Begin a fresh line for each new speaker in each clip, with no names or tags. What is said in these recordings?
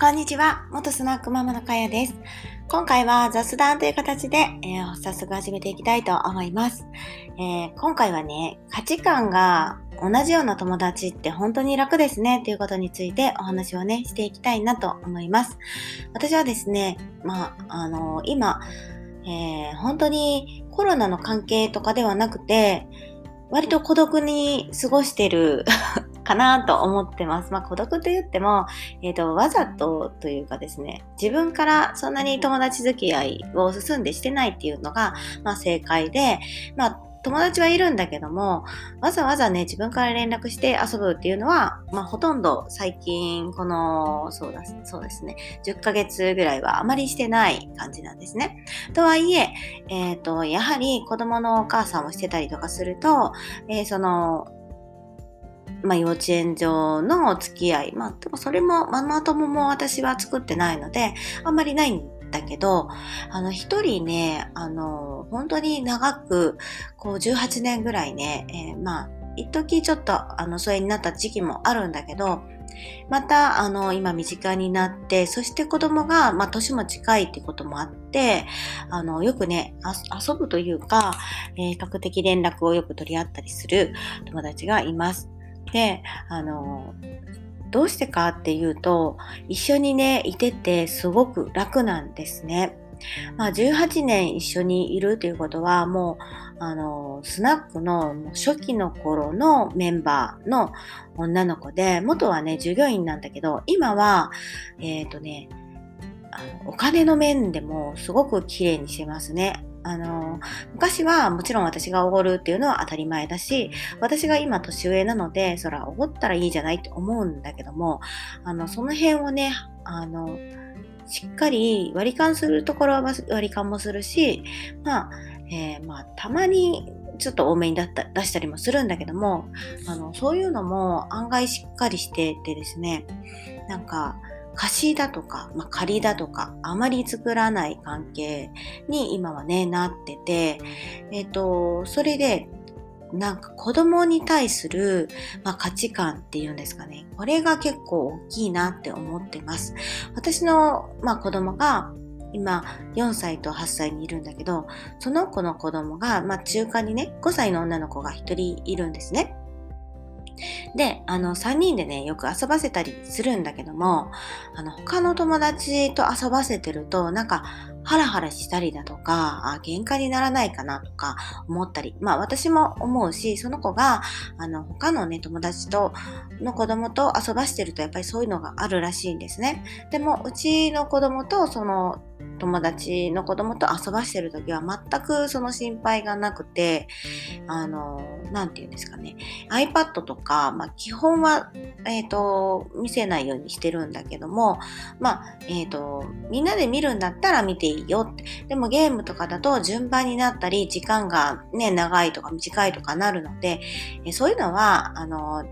こんにちは。元スナックママのかやです。今回は雑談という形で、えー、早速始めていきたいと思います、えー、今回はね、価値観が同じような友達って本当に楽ですねということについてお話をね、していきたいなと思います。私はですね、まあ、あのー、今、え本当にコロナの関係とかではなくて、割と孤独に過ごしてるかなと思ってます。まあ孤独と言っても、えっ、ー、と、わざとというかですね、自分からそんなに友達付き合いを進んでしてないっていうのが、まあ正解で、まあ友達はいるんだけども、わざわざね、自分から連絡して遊ぶっていうのは、まあ、ほとんど最近、この、そうだ、そうですね、10ヶ月ぐらいはあまりしてない感じなんですね。とはいえ、えっ、ー、と、やはり子供のお母さんをしてたりとかすると、えー、その、まあ、幼稚園上のお付き合い。まあ、でもそれもママ友も私は作ってないので、あんまりないんだけど、あの、一人ね、あの、本当に長く、こう、18年ぐらいね、えー、まあ、一時ちょっと、あの、疎遠になった時期もあるんだけど、また、あの、今身近になって、そして子供が、まあ、年も近いってこともあって、あの、よくね、遊ぶというか、えー、比較的連絡をよく取り合ったりする友達がいます。で、あの、どうしてかっていうと、一緒にね、いててすごく楽なんですね。まあ、18年一緒にいるということは、もう、あの、スナックの初期の頃のメンバーの女の子で、元はね、従業員なんだけど、今は、えっ、ー、とね、お金の面でもすごく綺麗にしてますね。あの、昔はもちろん私がおごるっていうのは当たり前だし、私が今年上なので、そらおごったらいいじゃないって思うんだけども、あの、その辺をね、あの、しっかり割り勘するところは割り勘もするし、まあ、えー、まあ、たまにちょっと多めに出したりもするんだけども、あの、そういうのも案外しっかりしててですね、なんか、貸しだとか、まあ、借りだとか、あまり作らない関係に今はね、なってて、えっ、と、それで、なんか子供に対する、まあ、価値観っていうんですかね。これが結構大きいなって思ってます。私の、まあ、子供が今4歳と8歳にいるんだけど、その子の子供が、まあ、中間にね、5歳の女の子が1人いるんですね。で、あの、3人でね、よく遊ばせたりするんだけども、あの、他の友達と遊ばせてると、なんか、ハラハラしたりだとか、あ喧嘩にならないかなとか思ったり、まあ私も思うし、その子が、あの、他のね、友達と、の子供と遊ばしてるとやっぱりそういうのがあるらしいんですね。でも、うちの子供とその友達の子供と遊ばしてる時は全くその心配がなくて、あの、なんて言うんですかね。iPad とか、まあ基本は、えっ、ー、と、見せないようにしてるんだけども、まあ、えっ、ー、と、みんなで見るんだったら見ていいよって。でもゲームとかだと順番になったり、時間がね、長いとか短いとかなるので、えそういうのは、あの、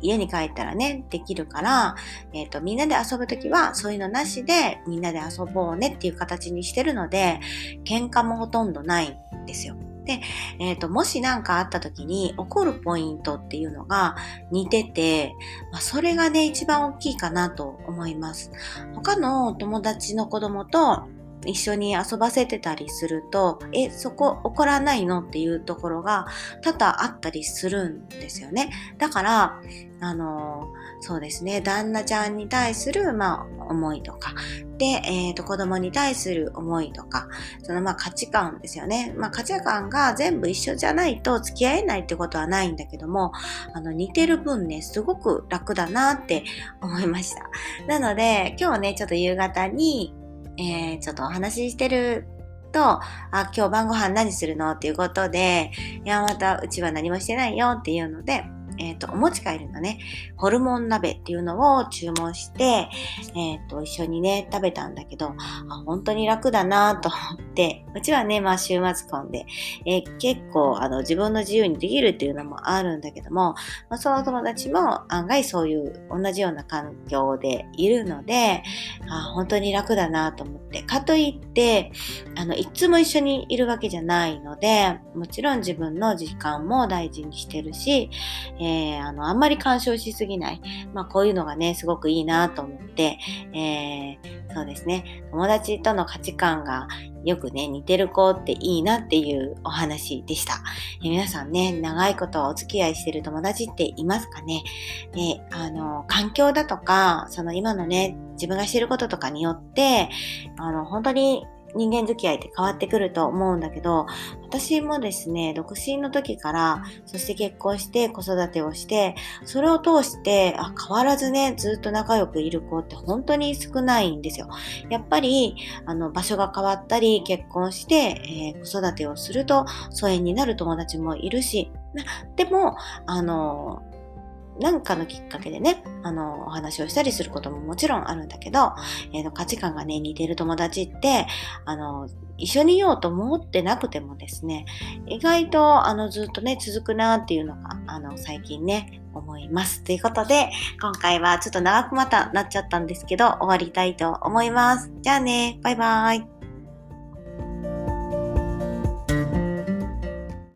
家に帰ったらね、できるから、えっ、ー、と、みんなで遊ぶときは、そういうのなしで、みんなで遊ぼうねっていう形にしてるので、喧嘩もほとんどないんですよ。で、えっ、ー、と、もし何かあった時に起こるポイントっていうのが似てて、まあ、それがね、一番大きいかなと思います。他の友達の子供と一緒に遊ばせてたりすると、え、そこ怒らないのっていうところが多々あったりするんですよね。だから、あの、そうですね、旦那ちゃんに対する、まあ、思いとか、で、えっ、ー、と、子供に対する思いとか、その、まあ、価値観ですよね。まあ、価値観が全部一緒じゃないと付き合えないってことはないんだけども、あの、似てる分ね、すごく楽だなって思いました。なので、今日ね、ちょっと夕方に、えー、ちょっとお話ししてると、あ、今日晩ご飯何するの？っていうことで、いや、またうちは何もしてないよっていうので、えっ、ー、と、お持ち帰りのね、ホルモン鍋っていうのを注文して、えっ、ー、と、一緒にね、食べたんだけど、あ本当に楽だなと思って、うちはね、まあ週末婚で、えー、結構、あの、自分の自由にできるっていうのもあるんだけども、まあ、その友達も案外そういう同じような環境でいるので、あ本当に楽だなと思って、かといって、あの、いつも一緒にいるわけじゃないので、もちろん自分の時間も大事にしてるし、ええー、あの、あんまり干渉しすぎない。まあ、こういうのがね、すごくいいなと思って、えー、そうですね、友達との価値観がよくね、似てる子っていいなっていうお話でした。えー、皆さんね、長いことお付き合いしてる友達っていますかね？で、あの、環境だとか、その今のね、自分がしてることとかによって、あの、本当に人間付き合いって変わってくると思うんだけど、私もですね、独身の時から、そして結婚して子育てをして、それを通して、あ、変わらずね、ずっと仲良くいる子って本当に少ないんですよ。やっぱり、あの、場所が変わったり、結婚して、えー、子育てをすると疎遠になる友達もいるし、でも、あの、何かのきっかけでね、あの、お話をしたりすることももちろんあるんだけど、えー、と価値観がね、似てる友達って、あの、一緒にいようと思ってなくてもですね、意外と、あの、ずっとね、続くなっていうのが、あの、最近ね、思います。ということで、今回はちょっと長くまたなっちゃったんですけど、終わりたいと思います。じゃあね、バイバーイ。